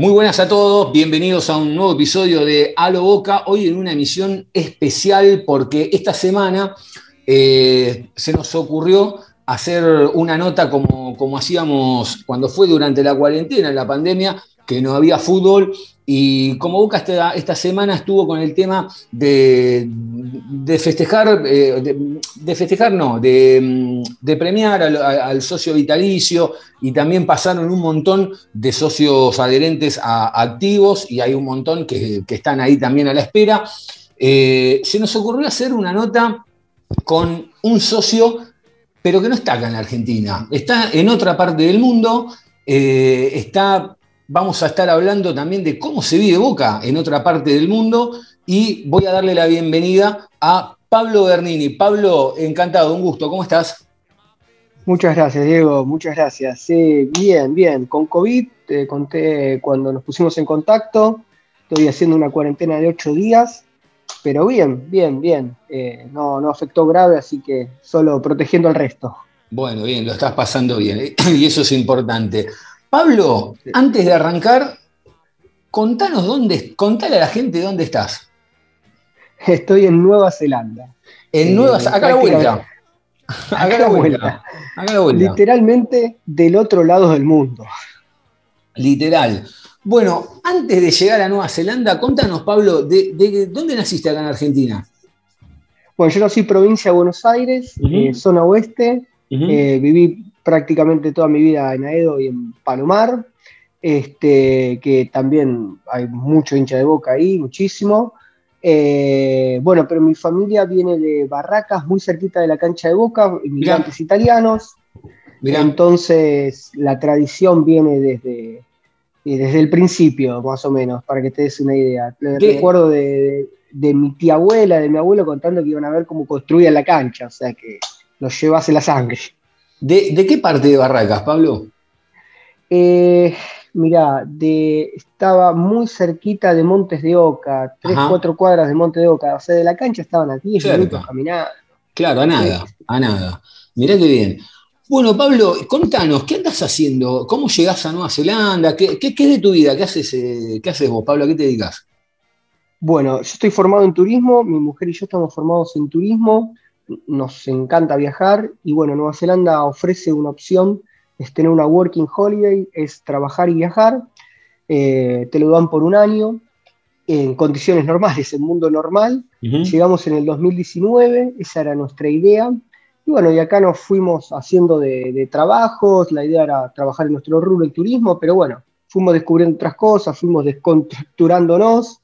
Muy buenas a todos, bienvenidos a un nuevo episodio de Halo Boca, hoy en una emisión especial porque esta semana eh, se nos ocurrió hacer una nota como, como hacíamos cuando fue durante la cuarentena, en la pandemia, que no había fútbol y como Boca esta, esta semana estuvo con el tema de, de festejar, eh, de, festejar no, de, de premiar al, al socio vitalicio y también pasaron un montón de socios adherentes a activos y hay un montón que, que están ahí también a la espera. Eh, se nos ocurrió hacer una nota con un socio, pero que no está acá en la Argentina, está en otra parte del mundo, eh, está, vamos a estar hablando también de cómo se vive Boca en otra parte del mundo y voy a darle la bienvenida a Pablo Bernini. Pablo, encantado, un gusto, ¿cómo estás? Muchas gracias, Diego, muchas gracias. Sí, bien, bien. Con COVID, te conté cuando nos pusimos en contacto, estoy haciendo una cuarentena de ocho días, pero bien, bien, bien. Eh, no, no afectó grave, así que solo protegiendo al resto. Bueno, bien, lo estás pasando bien ¿eh? y eso es importante. Pablo, antes de arrancar, contanos dónde, contale a la gente dónde estás. Estoy en Nueva Zelanda. En Eh, Nueva acá a la vuelta. Acá la vuelta. Acá la vuelta. Literalmente del otro lado del mundo. Literal. Bueno, antes de llegar a Nueva Zelanda, contanos, Pablo, de, de dónde naciste acá en Argentina? Bueno, yo nací provincia de Buenos Aires, eh, zona oeste, Eh, viví prácticamente toda mi vida en Aedo y en Palomar, este, que también hay mucho hincha de boca ahí, muchísimo. Eh, bueno, pero mi familia viene de Barracas, muy cerquita de la cancha de boca, inmigrantes italianos. Mirá, Entonces la tradición viene desde, y desde el principio, más o menos, para que te des una idea. Recuerdo de, de- de mi tía abuela, de mi abuelo contando que iban a ver cómo construían la cancha, o sea que los llevas en la sangre. ¿De, de qué parte de Barracas, Pablo? Eh, mirá, de, estaba muy cerquita de Montes de Oca, tres, Ajá. cuatro cuadras de Montes de Oca, o sea, de la cancha estaban a 10 Cerca. minutos caminando. Claro, a nada, a nada. Mirá qué bien. Bueno, Pablo, contanos, ¿qué andas haciendo? ¿Cómo llegás a Nueva Zelanda? ¿Qué, qué, qué es de tu vida? ¿Qué haces, eh, ¿Qué haces vos, Pablo? ¿A qué te dedicas? Bueno, yo estoy formado en turismo, mi mujer y yo estamos formados en turismo, nos encanta viajar y bueno, Nueva Zelanda ofrece una opción, es tener una working holiday, es trabajar y viajar, eh, te lo dan por un año, en condiciones normales, en mundo normal, llegamos en el 2019, esa era nuestra idea, y bueno, y acá nos fuimos haciendo de, de trabajos, la idea era trabajar en nuestro rubro el turismo, pero bueno, fuimos descubriendo otras cosas, fuimos descontracturándonos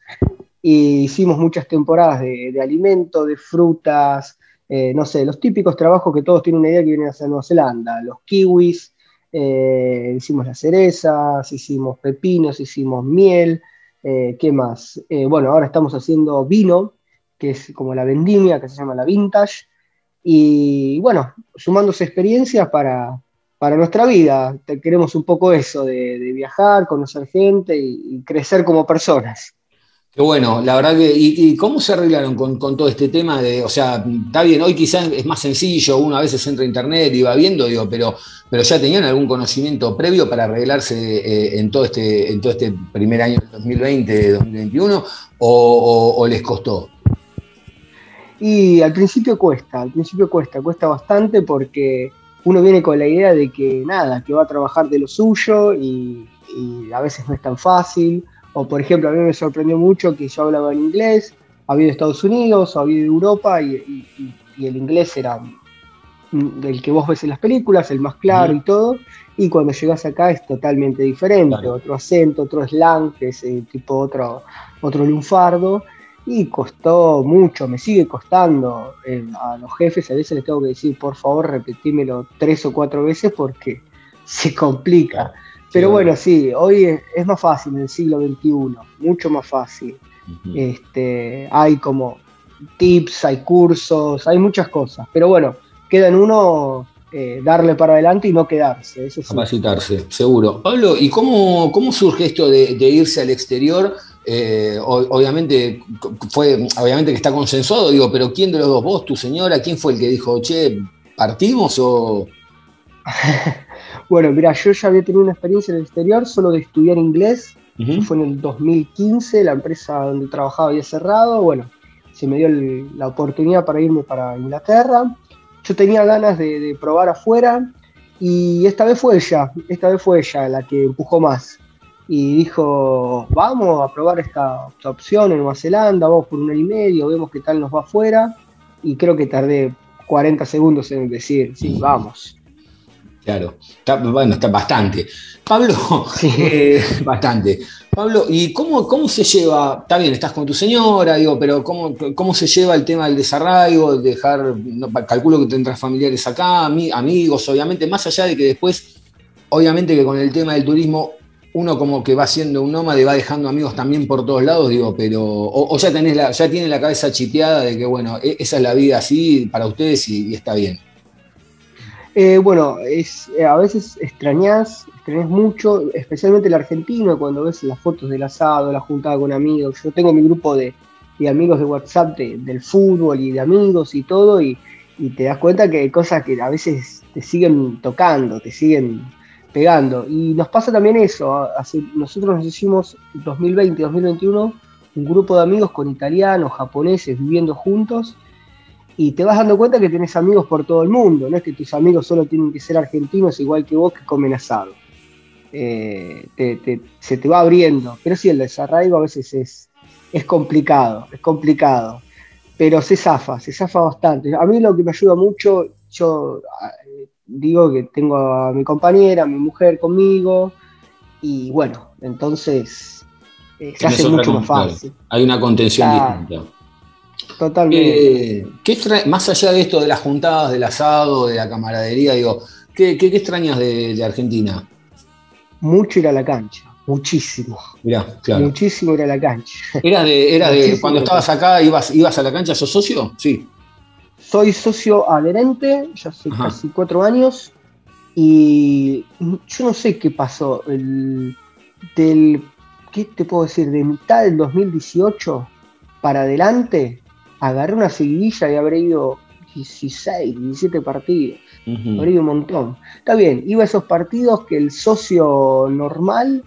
y hicimos muchas temporadas de, de alimento, de frutas, eh, no sé, los típicos trabajos que todos tienen una idea que vienen hacia Nueva Zelanda, los kiwis, eh, hicimos las cerezas, hicimos pepinos, hicimos miel, eh, ¿qué más? Bueno, ahora estamos haciendo vino, que es como la vendimia, que se llama la vintage, y bueno, sumándose experiencias para, para nuestra vida. Queremos un poco eso, de, viajar, conocer gente y crecer como personas. Bueno, la verdad que. ¿Y, cómo se arreglaron con, todo este tema de.? O sea, está bien, hoy quizás es más sencillo, uno a veces entra a internet y va viendo, digo, pero, pero ya tenían algún conocimiento previo para arreglarse eh, en, todo este, en todo este primer año del 2020, 2021, o, o- o les costó? Y al principio cuesta, al principio cuesta, cuesta bastante porque uno viene con la idea de que nada, que va a trabajar de lo suyo y a veces no es tan fácil. O por ejemplo, a mí me sorprendió mucho que yo hablaba en inglés, había de Estados Unidos, había de Europa y, y- y- y el inglés era mm, el que vos ves en las películas, el más claro y todo. Y cuando llegas acá es totalmente diferente, Claro. otro acento, otro slang, que es eh, tipo otro, otro lunfardo. Y costó mucho, me sigue costando. eh, a los jefes a veces les tengo que decir, por favor, repetímelo tres o cuatro veces porque se complica. Pero bueno, sí, hoy es, más fácil en el siglo XXI, mucho más fácil. Este, hay como tips, hay cursos, hay muchas cosas. Pero bueno, queda en uno eh, darle para adelante y no quedarse. Eso sí. Capacitarse, seguro. Pablo, ¿y cómo, cómo surge esto de, de irse al exterior? Eh, obviamente fue, obviamente que está consensuado, digo, pero ¿quién de los dos, vos, tu señora, quién fue el que dijo, che, partimos o Bueno, mira, yo ya había tenido una experiencia en el exterior solo de estudiar inglés. Fue en el 2015, la empresa donde trabajaba había cerrado. Bueno, se me dio el- la oportunidad para irme para Inglaterra. Yo tenía ganas de, de probar afuera y esta vez fue ella, esta vez fue ella la que empujó más. Y dijo, vamos a probar esta, esta opción en Nueva Zelanda, vamos por un año y medio, vemos qué tal nos va afuera. Y creo que tardé 40 segundos en decir, sí, vamos. Claro, está, bueno, está bastante. Pablo, Sí. eh, bastante. Pablo, ¿y cómo, cómo se lleva? Está bien, estás con tu señora, digo, pero ¿cómo, cómo se lleva el tema del desarraigo, de dejar, no, calculo que tendrás familiares acá, ami- amigos, obviamente, más allá de que después, obviamente que con el tema del turismo, uno como que va siendo un nómade, va dejando amigos también por todos lados, digo, pero, o, o ya tenés la, ya tiene la cabeza chipeada de que, bueno, e- esa es la vida así para ustedes y- y está bien. Eh, bueno, es, eh, a veces extrañas, extrañas mucho, especialmente el argentino, cuando ves las fotos del asado, la juntada con amigos. Yo tengo mi grupo de, de amigos de WhatsApp de- del fútbol y de amigos y todo, y, y te das cuenta que hay cosas que a veces te siguen tocando, te siguen pegando. Y nos pasa también eso. hace- nosotros nos hicimos 2020-2021 un grupo de amigos con italianos, japoneses viviendo juntos y te vas dando cuenta que tenés amigos por todo el mundo, no es que tus amigos solo tienen que ser argentinos igual que vos que comen asado. Eh, te- te- se te va abriendo, pero sí, el desarraigo a veces es, es complicado, es complicado, pero se zafa, se zafa bastante. A mí lo que me ayuda mucho, yo ah, digo que tengo a mi compañera, a mi mujer conmigo, y bueno, entonces eh, se hace mucho más fácil, Hay una contención Claro. distinta. Totalmente. Eh, ¿qué más allá de esto de las juntadas, del asado, de la camaradería, digo, ¿qué, qué- qué extrañas de, de Argentina? Mucho ir a la cancha, muchísimo. Mirá, claro. Muchísimo ir a la cancha. ¿Eras de, eras de cuando estabas acá, ibas, ibas a la cancha, sos socio? Sí. Soy socio adherente, ya hace Ajá. casi cuatro años, y yo no sé qué pasó. El, del, ¿Qué te puedo decir? De mitad del 2018 para adelante, agarré una seguidilla y habré ido 16, 17 partidos. Ujú. Habré ido un montón. Está bien, iba a esos partidos que el socio normal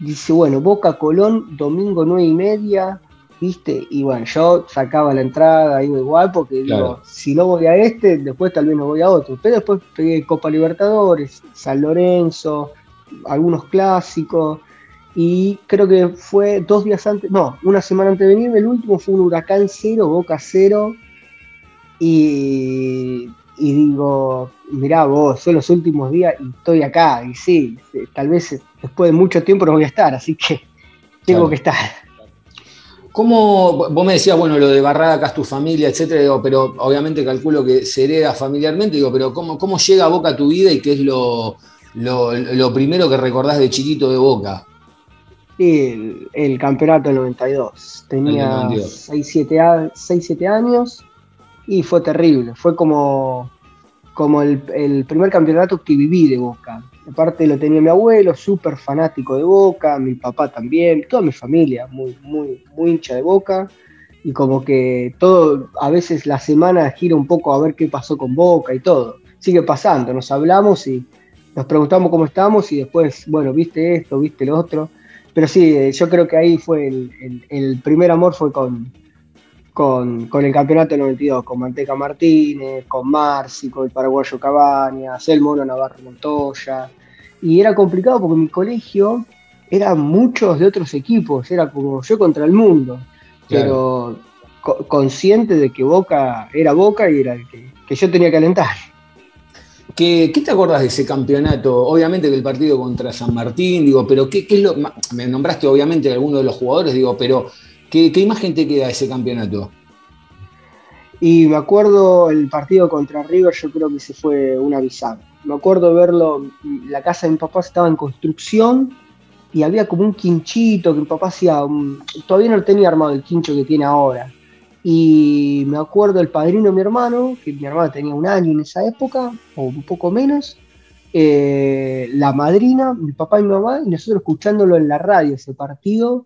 dice, bueno, Boca Colón, domingo 9 y media, ¿viste? Y bueno, yo sacaba la entrada, iba igual, porque Claro. digo, si no voy a este, después tal vez no voy a otro. Pero después pegué Copa Libertadores, San Lorenzo, algunos clásicos. Y creo que fue dos días antes, no, una semana antes de venirme, el último fue un huracán cero, Boca cero. Y, y digo, mirá vos, son los últimos días y estoy acá. Y sí, tal vez después de mucho tiempo no voy a estar, así que tengo Claro. que estar. ¿Cómo, vos me decías, bueno, lo de es tu familia, etcétera, digo, pero obviamente calculo que se hereda familiarmente, digo, pero ¿cómo, cómo llega a Boca a tu vida y qué es lo, lo, lo primero que recordás de chiquito de Boca? El, el campeonato del 92. Tenía El del 92. 6-7 años y fue terrible. Fue como, como el, el primer campeonato que viví de Boca. Aparte lo tenía mi abuelo, súper fanático de Boca, mi papá también, toda mi familia, muy, muy, muy hincha de Boca. Y como que todo, a veces la semana gira un poco a ver qué pasó con Boca y todo. Sigue pasando, nos hablamos y nos preguntamos cómo estamos y después, bueno, viste esto, viste lo otro. Pero sí, eh, yo creo que ahí fue el, el- el primer amor fue con, con, con el campeonato del 92, con Manteca Martínez, con Marci, con el paraguayo Cabañas, el mono Navarro Montoya. Y era complicado porque mi colegio eran muchos de otros equipos, era como yo contra el mundo, pero co- consciente de que Boca era Boca y era el que, que yo tenía que alentar. ¿Qué, te acordás de ese campeonato? Obviamente que el partido contra San Martín, digo, pero ¿qué, es lo Me nombraste obviamente alguno de los jugadores, digo, pero ¿qué, qué imagen te queda de ese campeonato? Y me acuerdo el partido contra River, yo creo que se fue una bisagra. Me acuerdo verlo, la casa de mi papá estaba en construcción y había como un quinchito que mi papá hacía, todavía no tenía armado el quincho que tiene ahora. Y me acuerdo el padrino de mi hermano, que mi hermano tenía un año en esa época, o un poco menos, eh, la madrina, mi papá y mi mamá, y nosotros escuchándolo en la radio ese partido,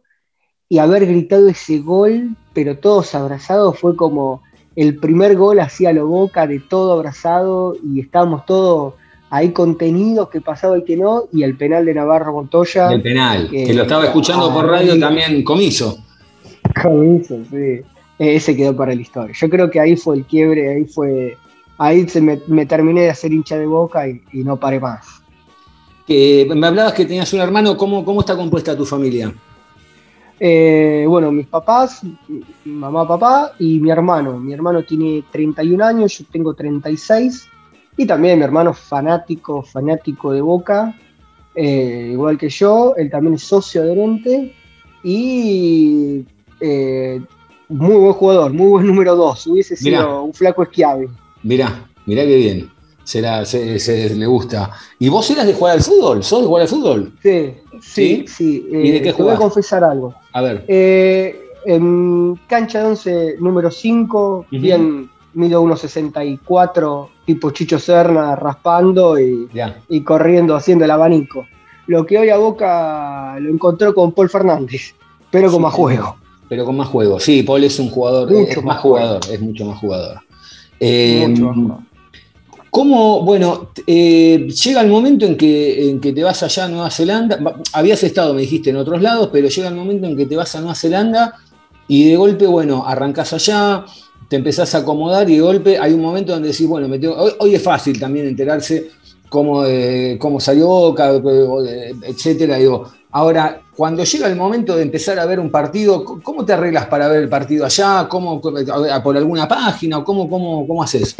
y haber gritado ese gol, pero todos abrazados, fue como el primer gol hacía lo boca de todo abrazado y estábamos todos ahí contenidos, que pasaba y que no, y el penal de Navarro Montoya. El penal, que lo estaba escuchando por radio también Comiso. Comiso, sí. Ese quedó para la historia. Yo creo que ahí fue el quiebre, ahí fue. Ahí se me, terminé de hacer hincha de boca y, no paré más. me hablabas que tenías un hermano, ¿cómo, cómo está compuesta tu familia? Eh, bueno, mis papás, mamá, papá y mi hermano. Mi hermano tiene 31 años, yo tengo 36. Y también mi hermano fanático, fanático de Boca, eh, igual que yo, él también es socio adherente y eh, muy buen jugador, muy buen número dos, hubiese sido un flaco esquiave. Mirá, mirá qué bien, Será, se, le gusta. ¿Y vos eras de jugar al fútbol? ¿Sos de jugar al fútbol? Sí, sí, sí. ¿Y de qué eh, Te voy a confesar algo. A ver. en cancha de 11, número 5, bien mido 1,64, tipo Chicho Serna, raspando y, y, corriendo, haciendo el abanico. Lo que hoy a Boca lo encontró con Paul Fernández, pero con más juego. Pero con más juego, sí, Paul es un jugador, mucho es más, jugador, es mucho más jugador. Eh, mucho más jugador. ¿Cómo, bueno, eh, llega el momento en que, en que te vas allá a Nueva Zelanda? Habías estado, me dijiste, en otros lados, pero llega el momento en que te vas a Nueva Zelanda y de golpe, bueno, arrancás allá, te empezás a acomodar y de golpe hay un momento donde decís, bueno, hoy, es fácil también enterarse cómo, eh, cómo salió Boca, etcétera. Digo, ahora, cuando llega el momento de empezar a ver un partido, ¿cómo te arreglas para ver el partido allá? ¿Cómo, ¿Por alguna página? ¿Cómo, cómo, cómo haces?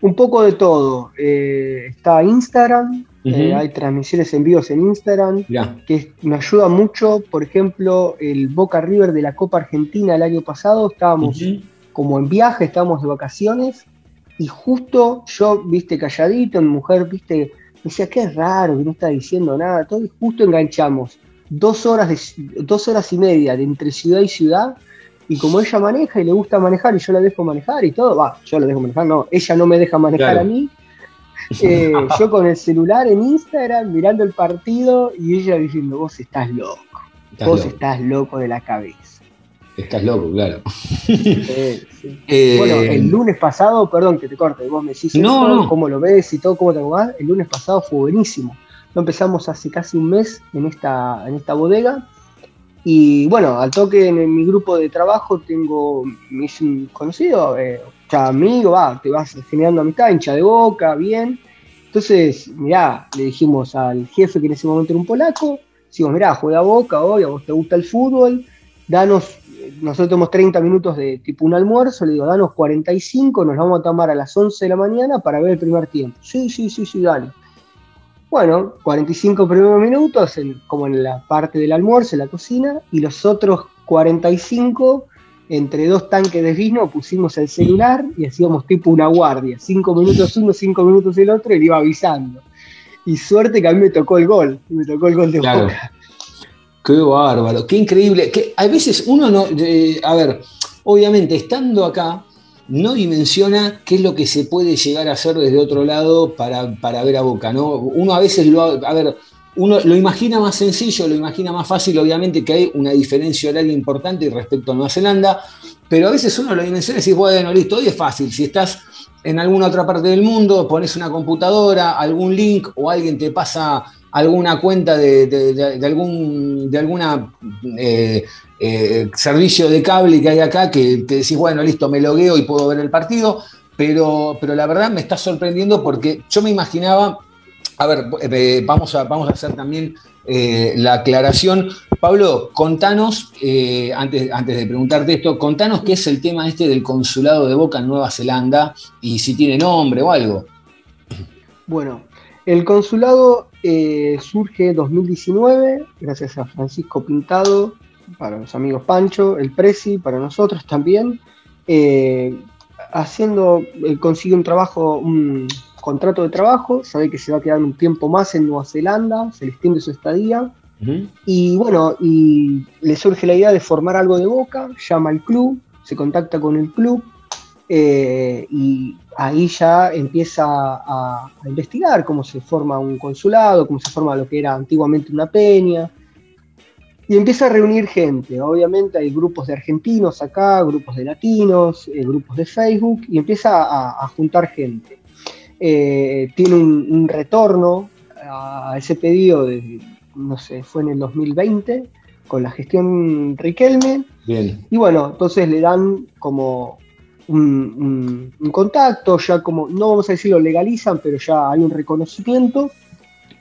Un poco de todo. Eh, está Instagram, eh, hay transmisiones en vivos en Instagram, que me ayuda mucho. Por ejemplo, el Boca River de la Copa Argentina el año pasado, estábamos como en viaje, estábamos de vacaciones, y justo yo, viste, calladito, mi mujer, viste, decía, qué raro, que no está diciendo nada, todo, y justo enganchamos dos horas, de, dos horas y media de entre ciudad y ciudad, y como ella maneja y le gusta manejar y yo la dejo manejar y todo, va, yo la dejo manejar, no, ella no me deja manejar a mí, eh, yo con el celular en Instagram mirando el partido y ella diciendo, vos estás loco, vos estás loco de la cabeza. Estás loco, claro. Eh, bueno, el lunes pasado, perdón que te corte, vos me decís cómo lo ves y todo, cómo te acomodás. El lunes pasado fue buenísimo. Lo empezamos hace casi un mes en esta, en esta bodega. Y bueno, al toque en, mi grupo de trabajo tengo mis conocidos, eh, ya amigo, va, te vas generando amistad, hincha de boca, bien. Entonces, mirá, le dijimos al jefe que en ese momento era un polaco, decimos, mirá, juega boca hoy, a vos te gusta el fútbol, danos nosotros tenemos 30 minutos de tipo un almuerzo, le digo, danos 45, nos vamos a tomar a las 11 de la mañana para ver el primer tiempo. Sí, sí, sí, sí, dale. Bueno, 45 primeros minutos, como en la parte del almuerzo, en la cocina, y los otros 45, entre dos tanques de vino, pusimos el celular y hacíamos tipo una guardia. 5 minutos uno, 5 minutos el otro, y le iba avisando. Y suerte que a mí me tocó el gol, me tocó el gol de Boca. Qué bárbaro, qué increíble. Que a veces uno no. a ver, obviamente, estando acá, no dimensiona qué es lo que se puede llegar a hacer desde otro lado para, ver a Boca, ¿no? Uno a veces lo. A ver, uno lo imagina más sencillo, lo imagina más fácil, obviamente que hay una diferencia horaria importante respecto a Nueva Zelanda, pero a veces uno lo dimensiona y dice, bueno, listo, hoy es fácil, si estás en alguna otra parte del mundo, pones una computadora, algún link o alguien te pasa alguna cuenta de, algún de alguna eh, eh, servicio de cable que hay acá que te decís, bueno, listo, me logueo y puedo ver el partido, pero, pero la verdad me está sorprendiendo porque yo me imaginaba, a ver, eh, vamos, a, vamos a hacer también la aclaración. Pablo, contanos, antes, antes de preguntarte esto, contanos qué es el tema este del consulado de Boca en Nueva Zelanda y si tiene nombre o algo. Bueno, el consulado eh, surge 2019, gracias a Francisco Pintado, para los amigos Pancho, el Prezi, para nosotros también. eh, haciendo, eh, consigue un trabajo, un contrato de trabajo, sabe que se va a quedar un tiempo más en Nueva Zelanda, se le extiende su estadía, y bueno, y le surge la idea de formar algo de Boca, llama al club, se contacta con el club, eh, y ahí ya empieza a, a, investigar cómo se forma un consulado, cómo se forma lo que era antiguamente una peña, y empieza a reunir gente. Obviamente hay grupos de argentinos acá, grupos de latinos, eh, grupos de Facebook, y empieza a, a juntar gente. Eh, tiene un, un, retorno a ese pedido, de, no sé, fue en el 2020, con la gestión Riquelme. Bien. Y bueno, entonces le dan como un, un, un, contacto, ya como, no vamos a decir lo legalizan, pero ya hay un reconocimiento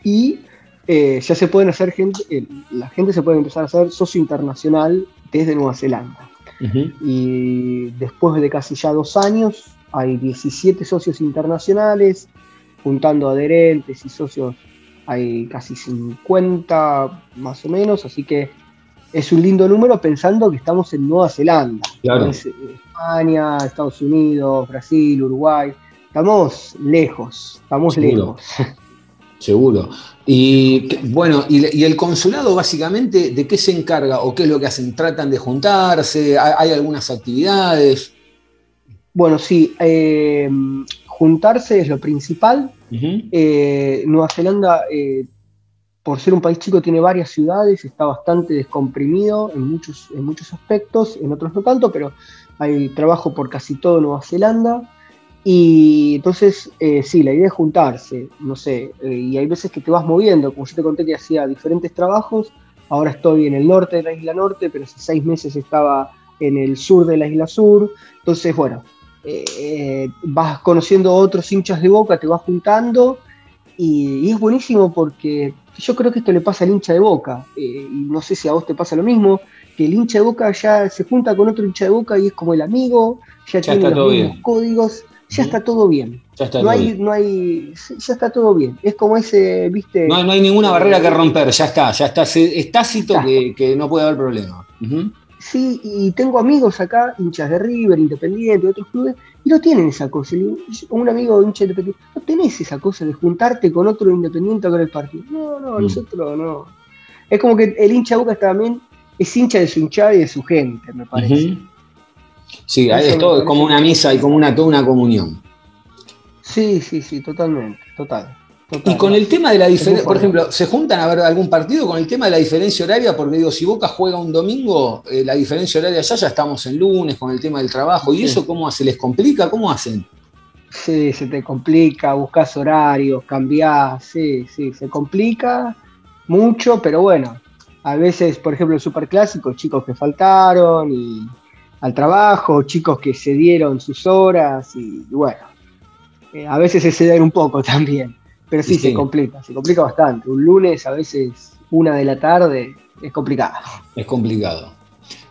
y eh, ya se pueden hacer gente, eh, la gente se puede empezar a hacer socio internacional desde Nueva Zelanda. Uh -huh. Y después de casi ya dos años, hay 17 socios internacionales, juntando adherentes y socios, hay casi 50 más o menos, así que es un lindo número pensando que estamos en Nueva Zelanda. Claro. Es España, Estados Unidos, Brasil, Uruguay. Estamos lejos, estamos Seguro. lejos. Seguro. Y bueno, y, y, el consulado básicamente, ¿de qué se encarga o qué es lo que hacen? ¿Tratan de juntarse? ¿Hay, algunas actividades? Bueno, sí, eh, juntarse es lo principal. Uh -huh. eh, Nueva Zelanda, eh, por ser un país chico, tiene varias ciudades, está bastante descomprimido en muchos, en muchos aspectos, en otros no tanto, pero hay trabajo por casi todo Nueva Zelanda. Y entonces, eh, sí, la idea es juntarse, no sé, eh, y hay veces que te vas moviendo, como yo te conté que hacía diferentes trabajos, ahora estoy en el norte de la isla norte, pero hace seis meses estaba en el sur de la isla sur, entonces, bueno, eh, vas conociendo otros hinchas de boca, te vas juntando, y, y, es buenísimo porque yo creo que esto le pasa al hincha de boca, y no sé si a vos te pasa lo mismo, que el hincha de boca ya se junta con otro hincha de boca y es como el amigo, ya, ya tiene los mismos códigos ya está todo bien. Ya está no, todo hay, bien. no hay, ya está todo bien. Es como ese, viste. No, no hay ninguna barrera que romper, ya está, ya está. Es tácito que, que, no puede haber problema. Uh -huh. Sí, y tengo amigos acá, hinchas de River, Independiente, de otros clubes, y no tienen esa cosa. Un amigo hincha independiente, no tenés esa cosa de juntarte con otro independiente a ver el partido. No, no, mm. nosotros no. Es como que el hincha Boca también es hincha de su hinchada y de su gente, me parece. Uh -huh. Sí, es todo como una misa y como una, toda una comunión. Sí, sí, sí, totalmente, total. Total y con el tema de la diferencia, por ejemplo, ¿se juntan a ver algún partido con el tema de la diferencia horaria? Porque digo, si Boca juega un domingo, eh, la diferencia horaria allá ya estamos en lunes con el tema del trabajo. ¿Y sí. eso cómo se les complica? ¿Cómo hacen? Sí, se te complica, buscas horarios, cambiás, sí, sí, se complica mucho, pero bueno, a veces, por ejemplo, el Superclásico, chicos que faltaron y al trabajo, chicos que se dieron sus horas y, y bueno, eh, a veces se ceden un poco también, pero sí, sí, se complica, se complica bastante. Un lunes a veces una de la tarde es complicado. Es complicado.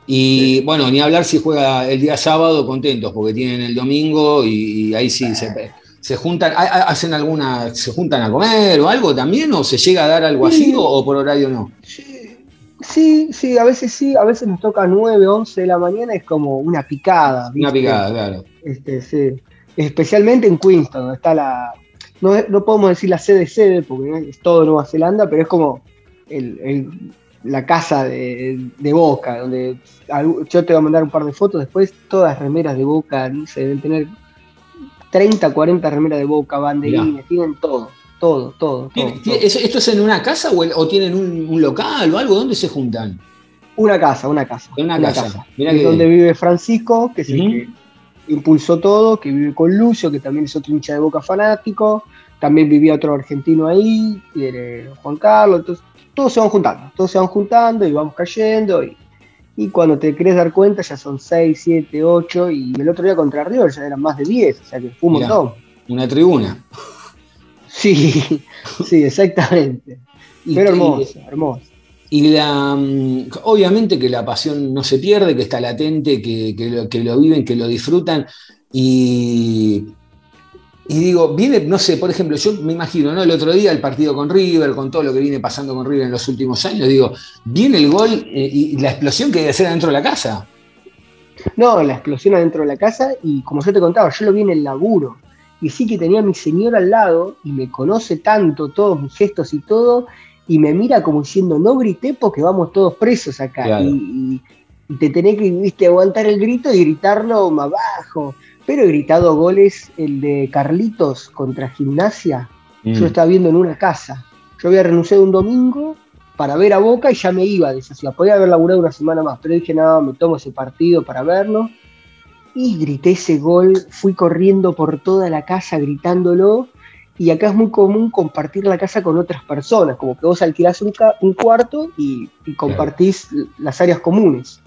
Y sí. bueno, ni hablar si juega el día sábado contentos, porque tienen el domingo y, y ahí sí se, se, juntan, hacen alguna, se juntan a comer o algo también, o se llega a dar algo sí. así, o, o, por horario no. Sí, sí, a veces sí, a veces nos toca 9, 11 de la mañana, es como una picada. ¿viste? Una picada, claro. Este, sí. Especialmente en Queenstown, donde está la. No, no podemos decir la sede sede, porque es todo Nueva Zelanda, pero es como el, el, la casa de, de, Boca, donde yo te voy a mandar un par de fotos después, todas remeras de Boca, se deben tener 30, 40 remeras de Boca, banderines, tienen todo todo, todo. todo, todo. ¿Esto es en una casa o, o tienen un, un, local o algo? ¿Dónde se juntan? Una casa, una casa. Una, una casa. casa. que... donde vive Francisco, que es uh -huh. el que impulsó todo, que vive con Lucio, que también es otro hincha de boca fanático. También vivía otro argentino ahí, Juan Carlos. Entonces, todos se van juntando, todos se van juntando y vamos cayendo. Y, y cuando te querés dar cuenta, ya son 6, 7, 8. Y el otro día contra River ya eran más de 10, o sea que fue un montón. Una tribuna. Sí, sí, exactamente. Pero hermoso, hermoso. Y la, mm, obviamente que la pasión no se pierde, que está latente, que, que, lo, viven, que lo disfrutan. Y, y, digo, viene, no sé, por ejemplo, yo me imagino, ¿no? El otro día el partido con River, con todo lo que viene pasando con River en los últimos años, digo, viene el gol eh, y la explosión que debe hacer dentro de la casa. No, la explosión adentro de la casa y como yo te contaba, yo lo vi en el laburo. Y sí que tenía a mi señora al lado y me conoce tanto, todos mis gestos y todo, y me mira como diciendo, no grité porque vamos todos presos acá. Claro. Y, te tenés que viste, aguantar el grito y gritarlo más bajo. Pero he gritado goles, el de Carlitos contra Gimnasia, Mm. yo estaba viendo en una casa. Yo había renunciado un domingo para ver a Boca y ya me iba de esa ciudad. Podía haber laburado una semana más, pero dije, no, me tomo ese partido para verlo. Y grité ese gol, fui corriendo por toda la casa gritándolo. Y acá es muy común compartir la casa con otras personas, como que vos alquilás un, un cuarto y, y compartís las áreas comunes.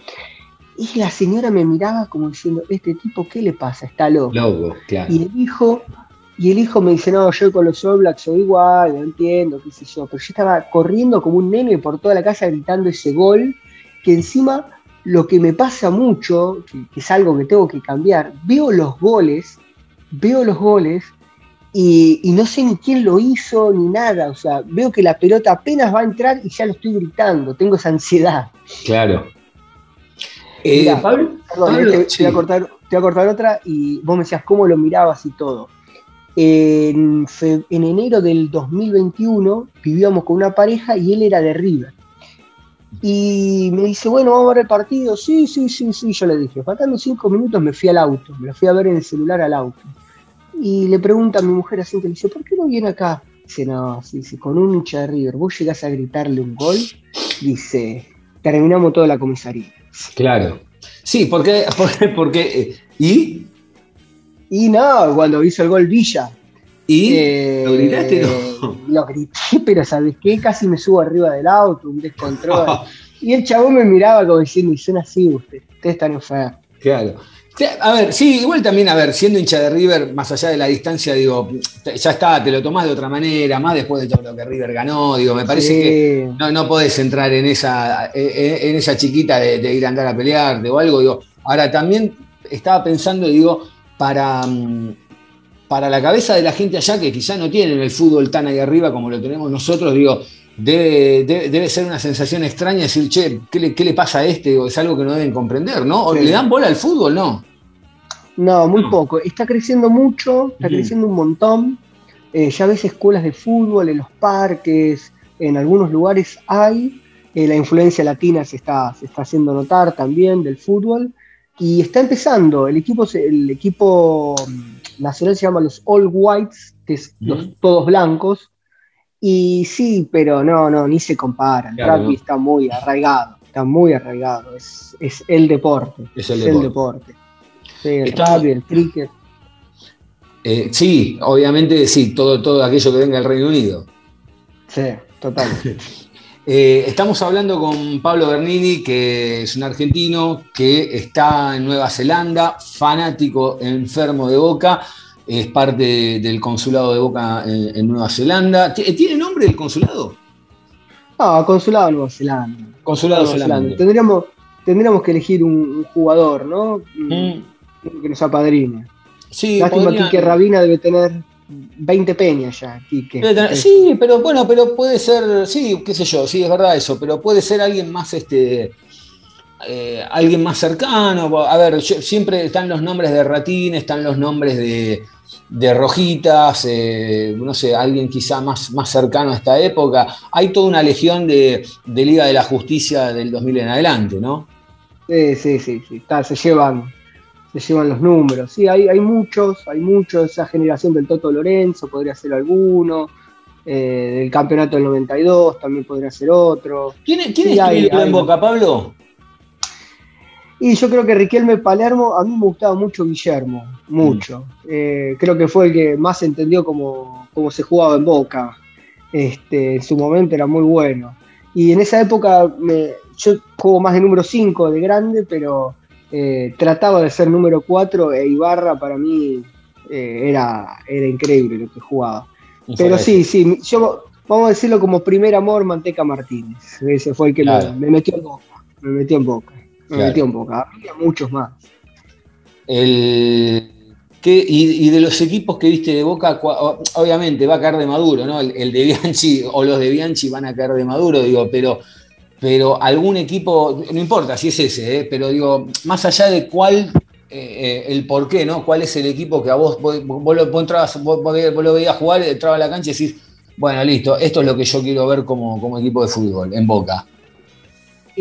Y la señora me miraba como diciendo, este tipo, ¿qué le pasa? Está loco. Loco, claro. Y el hijo, y el hijo me dice, no, yo con los All Blacks soy igual, no entiendo, qué sé yo. Pero yo estaba corriendo como un nene por toda la casa gritando ese gol, que encima lo que me pasa mucho, que, que es algo que tengo que cambiar, veo los goles, veo los goles y, y no sé ni quién lo hizo ni nada. O sea, veo que la pelota apenas va a entrar y ya lo estoy gritando, tengo esa ansiedad. Claro. Eh, Mirá, Pablo, Perdón, Pablo, eh, te, te sí. voy a cortar, te voy a cortar otra y vos me decías cómo lo mirabas y todo. En, fe- en enero del 2021 vivíamos con una pareja y él era de River. Y me dice, bueno, vamos a ver el partido. Sí, sí, sí, sí. Yo le dije, faltando cinco minutos me fui al auto. Me lo fui a ver en el celular al auto. Y le pregunta a mi mujer así, que le dice, ¿por qué no viene acá? Dice, no, sí, con un hincha de River, vos llegás a gritarle un gol. Dice, terminamos toda la comisaría. Claro. Sí, porque, porque, porque eh, ¿y? Y no, cuando hizo el gol Villa. ¿Y? eh, ¿Lo gritaste? No. Lo grité, pero ¿sabes qué? Casi me subo arriba del auto, un descontrol. y el chabón me miraba como diciendo, y son así ustedes, ustedes están enfermos. Claro. A ver, sí, igual también, a ver, siendo hincha de River, más allá de la distancia, digo, ya está, te lo tomás de otra manera, más después de todo lo que River ganó, digo, me parece Sí. que no, no podés entrar en esa, en, en esa chiquita de, de ir a andar a pelearte o algo, digo. Ahora también estaba pensando, digo, para, mm, para la cabeza de la gente allá que quizá no tienen el fútbol tan ahí arriba como lo tenemos nosotros, digo, debe, debe, debe ser una sensación extraña decir, che, ¿qué le, qué le pasa a este? O es algo que no deben comprender, ¿no? ¿O Sí. ¿Le dan bola al fútbol? No. No, muy No. poco. Está creciendo mucho, está creciendo un montón. Eh, ya ves escuelas de fútbol en los parques, en algunos lugares hay. Eh, la influencia latina se está, se está haciendo notar también del fútbol. Y está empezando. El equipo, el equipo mm, nacional se llama los All Whites, que es los todos blancos. Y sí, pero no, no, ni se compara. El Claro, rugby no. está muy arraigado, está muy arraigado. Es, es el deporte. Es el deporte. deporte. Sí, el Está- rugby, el cricket. Eh, sí, obviamente sí, todo, todo aquello que venga del Reino Unido. Sí, total. Eh, estamos hablando con Pablo Bernini, que es un argentino que está en Nueva Zelanda, fanático enfermo de Boca, es parte del consulado de Boca en, en Nueva Zelanda. ¿Ti- ¿Tiene nombre el consulado? Ah, consulado de Nueva Zelanda. Consulado Nueva Zelanda. Zelanda. Tendríamos, tendríamos que elegir un, un jugador, ¿no? Mm, Que nos apadrine. sí, Lástima podrían- que Rabina debe tener 20 peñas ya, Quique. Sí, pero bueno, pero puede ser, sí, qué sé yo, sí, es verdad eso, pero puede ser alguien más, este, eh, alguien más cercano. A ver, yo- siempre están los nombres de Ratín, están los nombres de, de Rojitas, eh, no sé, alguien quizá más, más cercano a esta época. Hay toda una legión de, de Liga de la Justicia del 2000 en adelante, ¿no? Sí, sí, sí, sí. Está, se llevan, se llevan los números. Sí, hay, hay muchos, hay muchos. Esa generación del Toto Lorenzo podría ser alguno. eh, del campeonato del 92 también podría ser otro. ¿Quién, quién Sí, en Boca, Pablo? Y yo creo que Riquelme Palermo, a mí me gustaba mucho Guillermo, mucho. Eh, creo que fue el que más entendió cómo, cómo se jugaba en Boca. Este, en su momento era muy bueno. Y en esa época me- yo juego más de número 5 de grande, pero eh, trataba de ser número 4 e Ibarra para mí eh, era, era increíble lo que jugaba. Pero sí, sí, yo vamos a decirlo como primer amor Manteca Martínez. Ese fue el que me- metió en Boca. Me metió en Boca. Me Claro. Había muchos más. El, ¿qué- y, y de los equipos que viste de Boca, obviamente va a caer de Maduro, ¿no? El, el de Bianchi o los de Bianchi van a caer de Maduro, digo, pero pero algún equipo, no importa si es ese, ¿eh? pero digo, más allá de cuál, eh, el por qué, ¿no? ¿Cuál es el equipo que a vos, vos, lo, entrabas, vos, lo veías jugar, entraba a la cancha y decís, bueno, listo, esto es lo que yo quiero ver como, como equipo de fútbol, en Boca?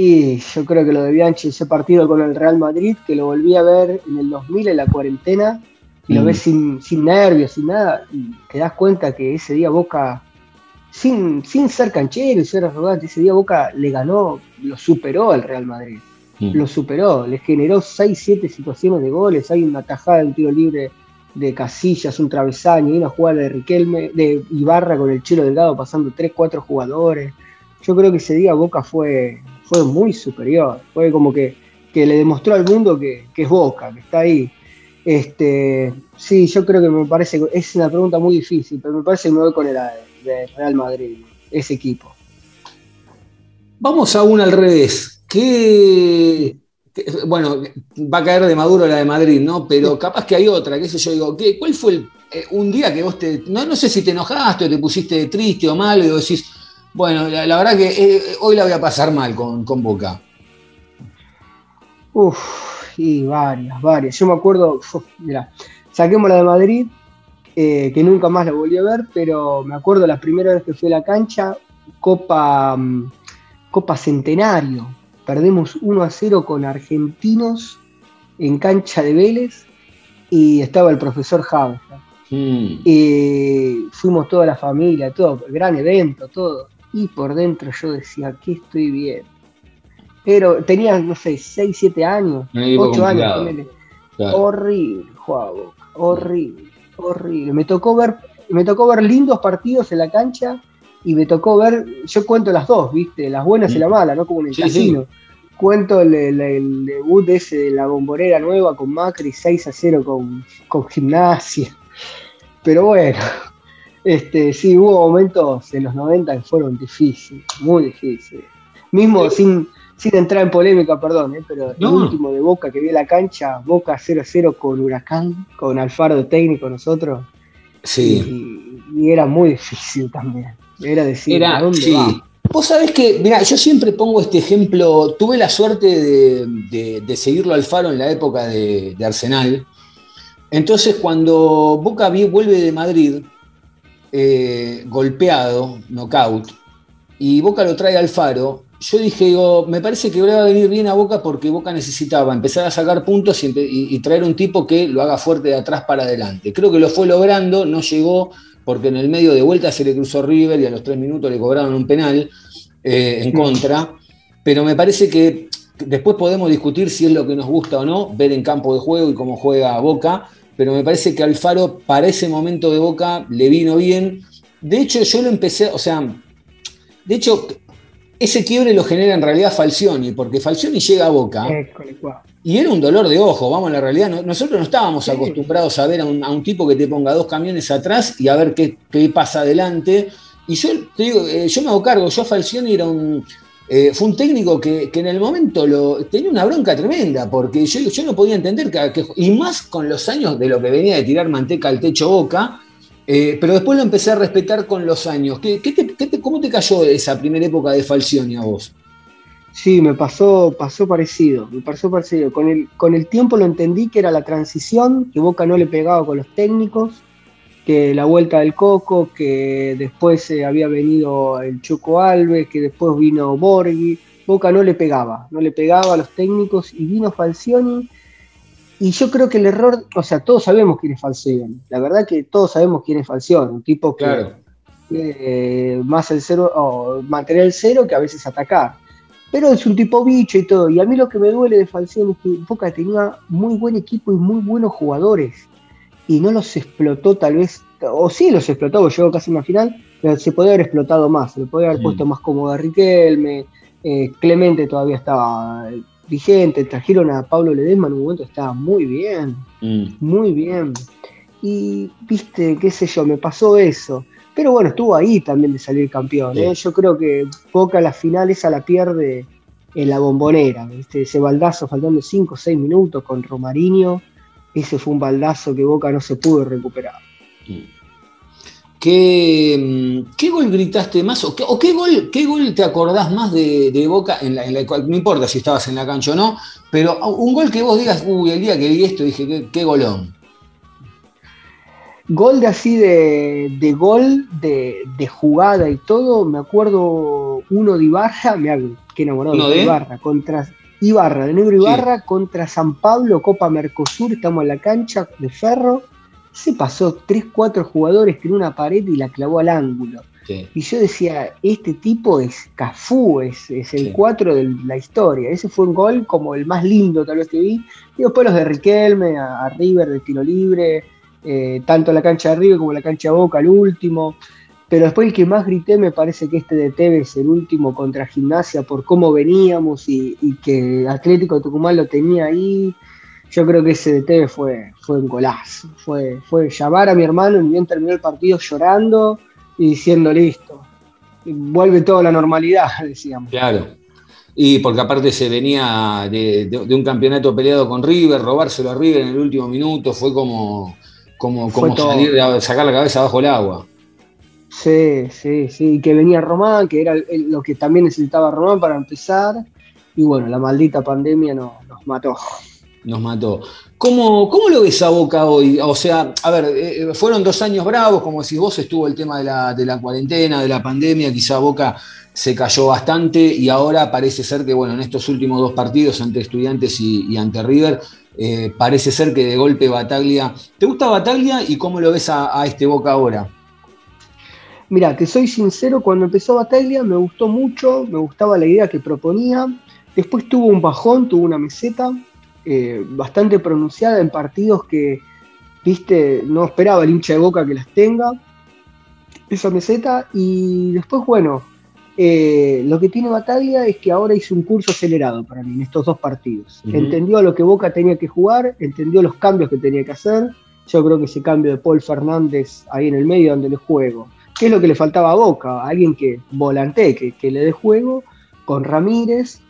Y yo creo que lo de Bianchi, ese partido con el Real Madrid, que lo volví a ver en el 2000 en la cuarentena, y lo mm. ves sin, sin nervios, sin nada, y te das cuenta que ese día Boca sin, sin ser canchero y ser arrogante, ese día Boca le ganó, lo superó al Real Madrid. Mm. Lo superó, le generó 6-7 situaciones de goles. Hay una tajada, un tiro libre de Casillas, un travesaño, y una jugada de Riquelme, de Ibarra con el Chelo Delgado pasando 3-4 jugadores. Yo creo que ese día Boca fue, fue muy superior. Fue como que, que le demostró al mundo que, que, es Boca, que está ahí. Este, sí, yo creo que me parece, es una pregunta muy difícil, pero me parece que me voy con el de Real Madrid, ese equipo. Vamos a una al revés. ¿Qué, bueno, va a caer de Maduro la de Madrid, ¿no? Pero capaz que hay otra, qué sé yo, digo, ¿qué, ¿cuál fue el, eh, un día que vos te, no, sé si te enojaste o te pusiste triste o mal, o decís, bueno, la, verdad que eh, hoy la voy a pasar mal con, con Boca? Uf, y varias, varias. Yo me acuerdo, mira, saquemos la de Madrid, eh, que nunca más la volví a ver, pero me acuerdo la primera vez que fui a la cancha, Copa, mm, Copa Centenario. Perdimos 1 a 0 con argentinos en cancha de Vélez y estaba el profesor Javier. Hmm. Y fuimos toda la familia, todo, gran evento, todo. Y por dentro yo decía, ¿qué estoy viendo? Pero tenía, no sé, 6, 7 años, 8 años. Horrible, juego, horrible horrible. Me tocó ver, me tocó ver lindos partidos en la cancha y me tocó ver, yo cuento las dos, ¿viste? Las buenas y la mala, ¿no? Como en el casino. Cuento el, debut ese de la bomborera nueva con Macri 6 a 0 con, con gimnasia. Pero bueno, este, sí, hubo momentos en los 90 que fueron difíciles, muy difíciles. Mismo sin, sin entrar en polémica, perdón, ¿eh? pero el último de Boca que vi en la cancha, Boca 0-0 con Huracán, con Alfaro técnico nosotros. Sí. Y, era muy difícil también. Era decir, ¿a dónde va? Vos sabés que, mira, yo siempre pongo este ejemplo, tuve la suerte de, seguirlo Alfaro en la época de, Arsenal. Entonces, cuando Boca vuelve de Madrid, eh, golpeado, knockout, y Boca lo trae Alfaro, yo dije, me parece que va a venir bien a Boca porque Boca necesitaba empezar a sacar puntos y, traer un tipo que lo haga fuerte de atrás para adelante. Creo que lo fue logrando, no llegó porque en el medio de vuelta se le cruzó River y a los tres minutos le cobraron un penal eh, en contra. Pero me parece que después podemos discutir si es lo que nos gusta o no, ver en campo de juego y cómo juega Boca. Pero me parece que Alfaro para ese momento de Boca le vino bien. De hecho, yo lo empecé, o sea, de hecho, ese quiebre lo genera en realidad Falcioni, porque Falcioni llega a Boca y era un dolor de ojo, vamos a la realidad. Nosotros no estábamos acostumbrados a ver a un, tipo que te ponga dos camiones atrás y a ver qué, pasa adelante. Y yo te digo, eh, yo me hago cargo, yo Falcioni era un, eh, fue un técnico que, en el momento lo, tenía una bronca tremenda, porque yo, yo no podía entender que, y más con los años de lo que venía de tirar manteca al techo Boca, eh, pero después lo empecé a respetar con los años. ¿Qué, cómo te cayó esa primera época de Falcioni a vos? Sí, me pasó, pasó parecido, me pasó parecido. Con el, con el tiempo lo entendí que era la transición, que Boca no le pegaba con los técnicos, que la vuelta del Coco, que después eh, había venido el Choco Alves, que después vino Borghi. Boca no le pegaba, no le pegaba a los técnicos y vino Falcioni y yo creo que el error, o sea, todos sabemos quién es Falcioni. La verdad que todos sabemos quién es Falcioni, un tipo que eh, más el cero, o mantener el cero que a veces atacar. Pero es un tipo bicho y todo. Y a mí lo que me duele de Falcioni es que Boca tenía muy buen equipo y muy buenos jugadores. Y no los explotó tal vez, o sí los explotó, llegó casi a una final, pero se podía haber explotado más, se le podía haber puesto más cómodo a Riquelme, eh, Clemente todavía estaba vigente, trajeron a Pablo Ledesma en un momento estaba muy bien, mm. muy bien. Y viste, qué sé yo, me pasó eso. Pero bueno, estuvo ahí también de salir campeón. ¿eh? Yo creo que Boca la final esa la pierde en la bombonera. Ese baldazo faltando 5 o 6 minutos con Romarinho. Ese fue un baldazo que Boca no se pudo recuperar. Mm. ¿qué, mm, qué gol gritaste más? ¿O, qué, o qué gol, qué gol te acordás más de, de Boca? En la, en la no importa si estabas en la cancha o no, pero un gol que vos digas, uy, el día que vi esto dije, qué, qué golón. Gol de así de, de gol, de, de jugada y todo, me acuerdo uno de Ibarra, me hago que enamorado ¿Uno de de? Ibarra, contra Ibarra, de Negro Ibarra contra San Pablo, Copa Mercosur, estamos en la cancha de ferro, se pasó 3-4 jugadores en una pared y la clavó al ángulo. Sí. Y yo decía, este tipo es Cafú, es, es el Sí. 4 de la historia. Ese fue un gol como el más lindo tal vez que vi. Y después los de Riquelme, a, a River de tiro libre, eh, tanto la cancha de River como la cancha de Boca, el último. Pero después el que más grité me parece que este de Tevez, el último contra Gimnasia, por cómo veníamos y, y que Atlético de Tucumán lo tenía ahí. Yo creo que ese de Tevez fue, fue un golazo. Fue, fue llamar a mi hermano, ni bien terminó el partido llorando y diciendo listo. Y vuelve toda la normalidad, decíamos. Claro. Y porque aparte se venía de, de- de un campeonato peleado con River, robárselo a River en el último minuto, fue como, como, como salir de- sacar la cabeza bajo el agua. Sí, sí, sí. Que venía Román, que era lo que también necesitaba Román para empezar. Y bueno, la maldita pandemia no- nos mató. Nos mató. ¿Cómo, cómo lo ves a Boca hoy? O sea, a ver, eh, fueron dos años bravos, como decís vos, estuvo el tema de la, de la cuarentena, de la pandemia, quizá Boca se cayó bastante y ahora parece ser que, bueno, en estos últimos dos partidos ante Estudiantes y, y ante River, eh, parece ser que de golpe Bataglia. ¿Te gusta Bataglia y cómo lo ves a, a este Boca ahora? Mira, te soy sincero, cuando empezó Bataglia me gustó mucho, me gustaba la idea que proponía. Después tuvo un bajón, tuvo una meseta eh, bastante pronunciada en partidos que, viste, no esperaba el hincha de boca que las tenga, esa meseta. Y después, bueno, eh, lo que tiene Bataglia es que ahora hizo un curso acelerado para mí en estos dos partidos. Entendió a lo que Boca tenía que jugar, entendió los cambios que tenía que hacer. Yo creo que ese cambio de Paul Fernández ahí en el medio donde le juego, ¿qué es lo que le faltaba a Boca? Alguien que volante, que, que le dé juego, con Ramírez.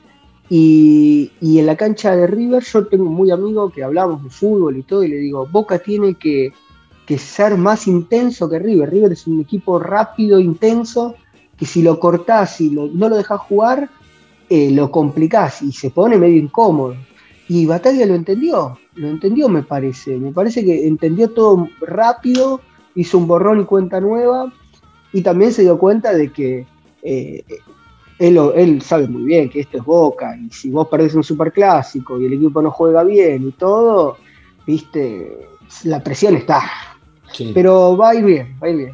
Y, y en la cancha de River yo tengo muy amigo que hablamos de fútbol y todo, y le digo, Boca tiene que, que ser más intenso que River. River es un equipo rápido, intenso, que si lo cortás y lo- no lo dejás jugar, eh, lo complicás y se pone medio incómodo. Y Bataglia lo entendió, lo entendió me parece. Me parece que entendió todo rápido, hizo un borrón y cuenta nueva, y también se dio cuenta de que eh, él, sabe muy bien que esto es Boca, y si vos perdés un superclásico y el equipo no juega bien y todo, viste, la presión está. Sí. Pero va a ir bien, va a ir bien.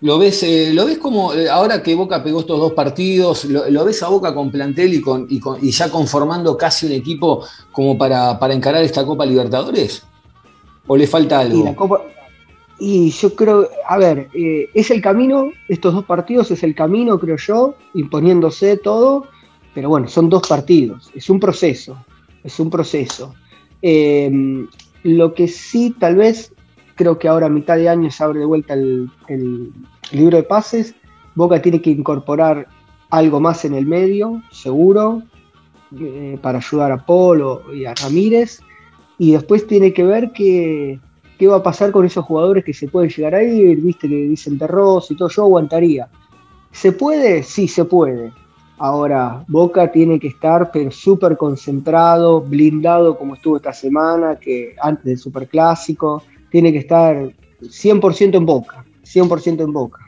¿Lo ves, eh, ¿Lo ves como, eh, ahora que Boca pegó estos dos partidos, lo, lo ves a Boca con plantel y, con, y, con- y ya conformando casi un equipo como para, para encarar esta Copa Libertadores? ¿O le falta algo? Y la Copa. Y yo creo, a ver, eh, es el camino, estos dos partidos es el camino, creo yo, imponiéndose todo, pero bueno, son dos partidos, es un proceso, es un proceso. Eh, lo que sí, tal vez, creo que ahora a mitad de año se abre de vuelta el, el libro de pases, Boca tiene que incorporar algo más en el medio, seguro, eh, para ayudar a Polo y a Ramírez, y después tiene que ver que qué va a pasar con esos jugadores que se pueden llegar a ir, viste que dicen Terros y todo, yo aguantaría. ¿Se puede? Sí, se puede. Ahora, Boca tiene que estar pero súper concentrado, blindado como estuvo esta semana, que antes del Superclásico, tiene que estar 100% en Boca, 100% en Boca.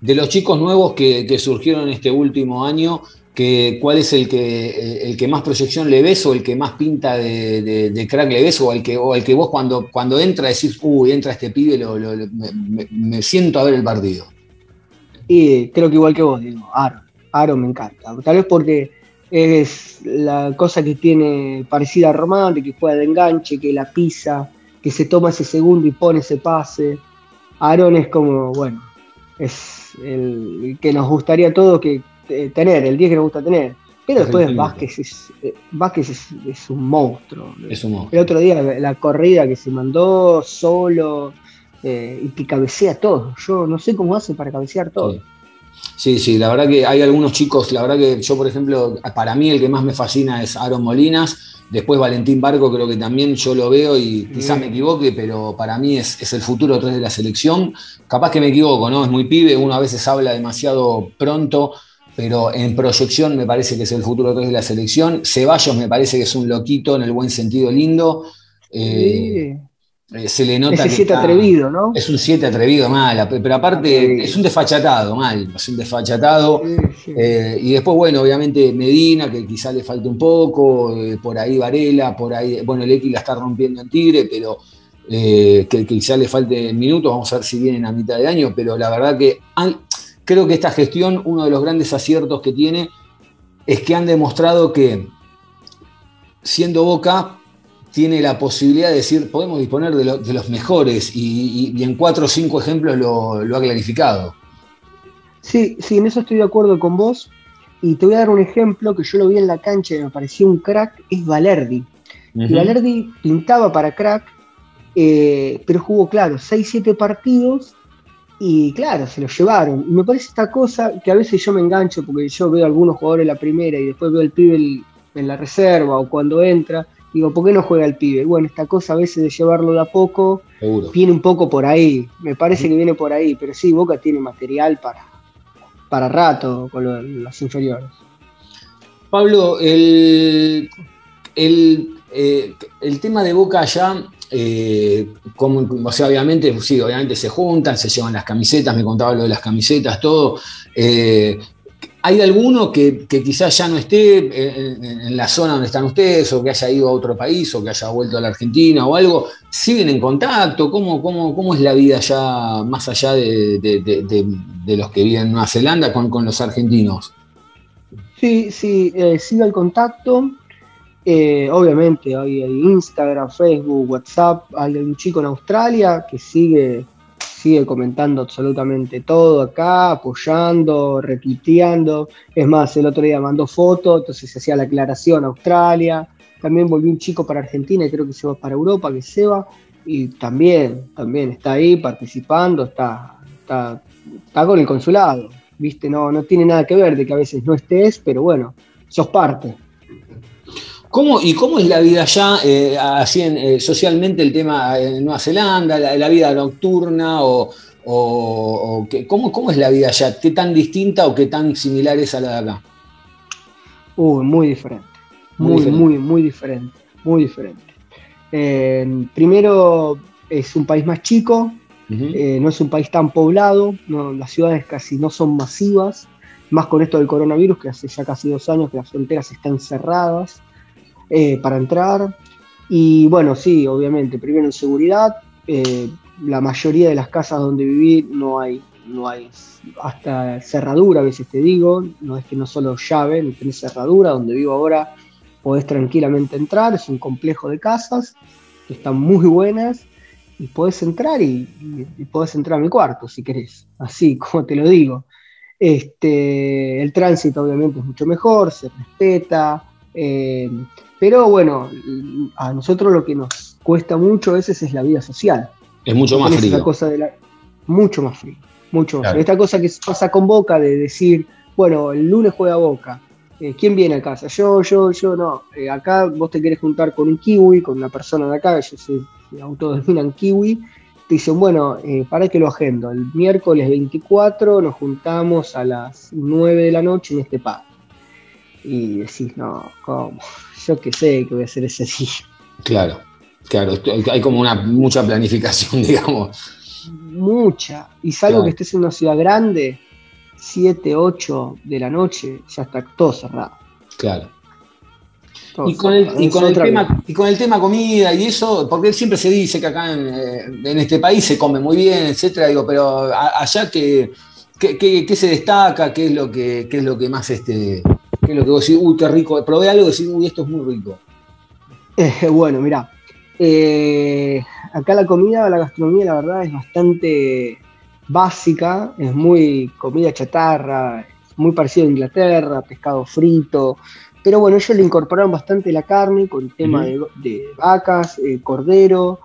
De los chicos nuevos que, que surgieron este último año, que, ¿cuál es el que, eh, el que más proyección le ves o el que más pinta de, de- de crack le ves o el que, o el que vos cuando, cuando entra decís, uy, entra este pibe, me siento a ver el partido? Y creo que igual que vos, digo, Aaron. Aaron me encanta. Tal vez porque es la cosa que tiene parecida a Román, de que juega de enganche, que la pisa, que se toma ese segundo y pone ese pase. Aaron es como, bueno, es el que nos gustaría a todos que, eh, tener, el 10 que nos gusta tener. Pero después. Vázquez es, eh, Vázquez es, es un monstruo. Es un monstruo. El otro día la, la corrida que se mandó solo eh, y que cabecea todo. Yo no sé cómo hace para cabecear todo. Sí. Sí, sí, la verdad que hay algunos chicos, la verdad que yo, por ejemplo, para mí el que más me fascina es Aaron Molinas, Después Valentín Barco creo que también yo lo veo y quizás me equivoque, pero para mí es, es el futuro 3 de la selección. Capaz que me equivoco, ¿no? Es muy pibe, uno a veces habla demasiado pronto, pero en proyección me parece que es el futuro 3 de la selección. Ceballos me parece que es un loquito en el buen sentido lindo. Eh, eh, se le nota. Ese 7 atrevido, ¿no? Es un 7 atrevido, mal, pero aparte es un desfachatado, mal, es un desfachatado. Sí, sí. Eh, y después, bueno, obviamente Medina, que quizá le falte un poco, eh, por ahí Varela, por ahí, bueno, el X la está rompiendo en Tigre, pero que, que quizá le falte minutos, vamos a ver si vienen a mitad de año, pero la verdad que han- creo que esta gestión, uno de los grandes aciertos que tiene, es que han demostrado que siendo Boca tiene la posibilidad de decir, podemos disponer de, lo- de los mejores, y, y- y en cuatro o cinco ejemplos lo, lo ha clarificado. Sí, sí, en eso estoy de acuerdo con vos. Y te voy a dar un ejemplo que yo lo vi en la cancha y me pareció un crack, es Valerdi. Ujú. Valerdi pintaba para crack, eh, pero jugó, claro, 6-7 partidos y claro, se lo llevaron. Y me parece esta cosa que a veces yo me engancho porque yo veo a algunos jugadores en la primera y después veo al pibe el- en la reserva o cuando entra. Digo, ¿por qué no juega el pibe? Bueno, esta cosa a veces de llevarlo de a poco Seguro. viene un poco por ahí. Me parece que viene por ahí, pero sí, Boca tiene material para, para rato con lo- los inferiores. Pablo, el, el, eh, el tema de Boca allá, eh, como, o sea, obviamente, sí, obviamente se juntan, se llevan las camisetas, me contaba lo de las camisetas, todo. Eh, ¿Hay alguno que, quizás ya no esté en, en- la zona donde están ustedes, o que haya ido a otro país, o que haya vuelto a la Argentina o algo? ¿Siguen en contacto? ¿Cómo, cómo, cómo es la vida allá, más allá de, de- los que viven en Nueva Zelanda, con, con los argentinos? Sí, sí, eh, sigue el contacto. Eh, obviamente hay, Instagram, Facebook, WhatsApp. Hay un chico en Australia que sigue, sigue comentando absolutamente todo acá, apoyando, retuiteando. Es más, el otro día mandó foto, entonces se hacía la aclaración Australia. También volvió un chico para Argentina y creo que se va para Europa, que se va. Y también, también está ahí participando, está, está, está con el consulado. ¿Viste? No, no tiene nada que ver de que a veces no estés, pero bueno, sos parte. ¿Cómo, ¿Y cómo es la vida allá, eh, así en, eh, socialmente, el tema en Nueva Zelanda, la, la vida nocturna? O, o- o qué- ¿cómo, ¿Cómo es la vida allá? ¿Qué tan distinta o qué tan similar es a la de acá? Uy, muy diferente. Muy Muy, diferente. muy, muy diferente. Muy diferente. Eh, primero, es un país más chico, eh, no es un país tan poblado, no, las ciudades casi no son masivas, más con esto del coronavirus, que hace ya casi dos años que las fronteras están cerradas eh, para entrar. Y bueno, sí, obviamente, primero en seguridad, eh, la mayoría de las casas donde viví no hay, no hay hasta cerradura, a veces te digo, no es que no solo llave, ni tenés cerradura, donde vivo ahora podés tranquilamente entrar, es un complejo de casas que están muy buenas y podés entrar y, y- y podés entrar a mi cuarto si querés, así como te lo digo. Este, el tránsito obviamente es mucho mejor, se respeta, eh, pero bueno, a nosotros lo que nos cuesta mucho a veces es la vida social. Es mucho más frío. cosa de la- mucho más frío, mucho más Claro. frío. Esta cosa que pasa con Boca de decir, bueno, el lunes juega Boca. eh, ¿Quién viene a casa? Yo, yo, yo, no. Eh, acá vos te querés juntar con un kiwi, con una persona de acá, ellos se, se autodenominan kiwi. Te dicen, bueno, eh, para que lo agendo. El miércoles 24 nos juntamos a las 9 de la noche en este pub. Y decís, no, ¿cómo? Yo qué sé que voy a hacer ese día. Claro, claro. Hay como una mucha planificación, digamos. mucha. Y salvo Claro. que estés en una ciudad grande, 7, 8 de la noche, ya está todo cerrado. Claro. Todo Y con, el, y, con el tema, y con el tema comida y eso, porque siempre se dice que acá en, eh, en este país se come muy bien, etcétera, digo, pero allá que, ¿qué, qué- qué se destaca? ¿Qué es lo que, qué es lo que más este, qué es lo que vos decís, uy, qué rico, probé algo y decís, uy, esto es muy rico. Eh, bueno, mirá. eh, acá la comida, la gastronomía, la verdad, es bastante básica. Es muy comida chatarra, es muy parecido a Inglaterra, pescado frito. Pero bueno, ellos le incorporaron bastante la carne con tema de, de vacas, eh, cordero.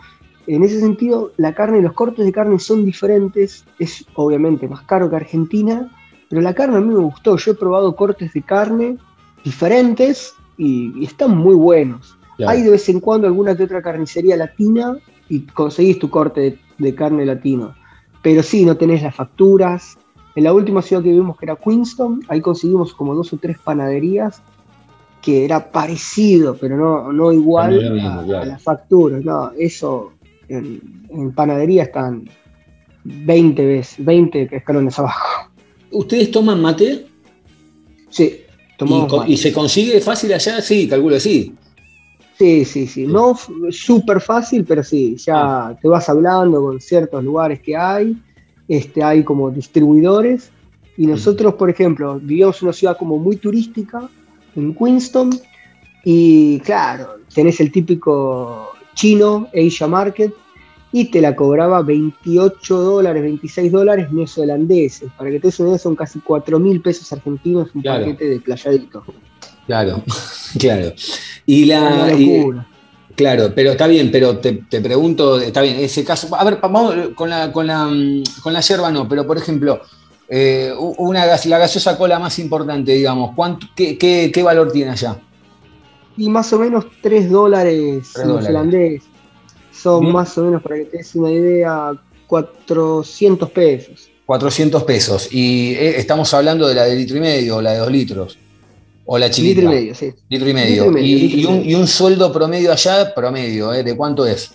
En ese sentido, la carne, los cortes de carne son diferentes. Es obviamente más caro que Argentina, pero la carne a mí me gustó. Yo he probado cortes de carne diferentes y, y están muy buenos. Claro. Hay de vez en cuando alguna que otra carnicería latina y conseguís tu corte de, de carne latino. Pero sí, no tenés las facturas. En la última ciudad que vimos, que era Queenston, ahí conseguimos como dos o tres panaderías que era parecido, pero no, no igual No era lo mismo, a, claro. a las facturas. No, eso en, en panadería están 20 veces, 20 escalones abajo. ¿Ustedes toman mate? Sí, ¿Y, tomamos co- mate. y se consigue fácil allá? Sí, calculo sí. Sí, sí, sí. No súper fácil, pero sí, ya te vas hablando con ciertos lugares que hay. Este, hay como distribuidores. Y nosotros, por ejemplo, vivíamos en una ciudad como muy turística, en Queenston. Y claro, tenés el típico chino, Asia Market, y te la cobraba 28 dólares, 26 dólares neozelandeses. Para que te des una idea, son casi 4 mil pesos argentinos un Claro. paquete de playadito. Claro, claro. Y la. Y- claro, pero está bien, pero te, te pregunto, está bien, ese caso. A ver, vamos con la, con la, mm, con la yerba no, pero por ejemplo, eh, una, la gaseosa cola más importante, digamos, ¿cuánto, qué, qué- qué valor tiene allá? Y más o menos 3 dólares Tres neozelandés. Son más o menos, para que te des una idea, 400 pesos. 400 pesos. Y eh, estamos hablando de la de litro y medio, o la de dos litros. O la chiquita. Litro y medio, sí. Litro y medio. Litro y medio, y, litro y y un, medio. y un sueldo promedio allá, promedio, ¿eh? ¿de cuánto es?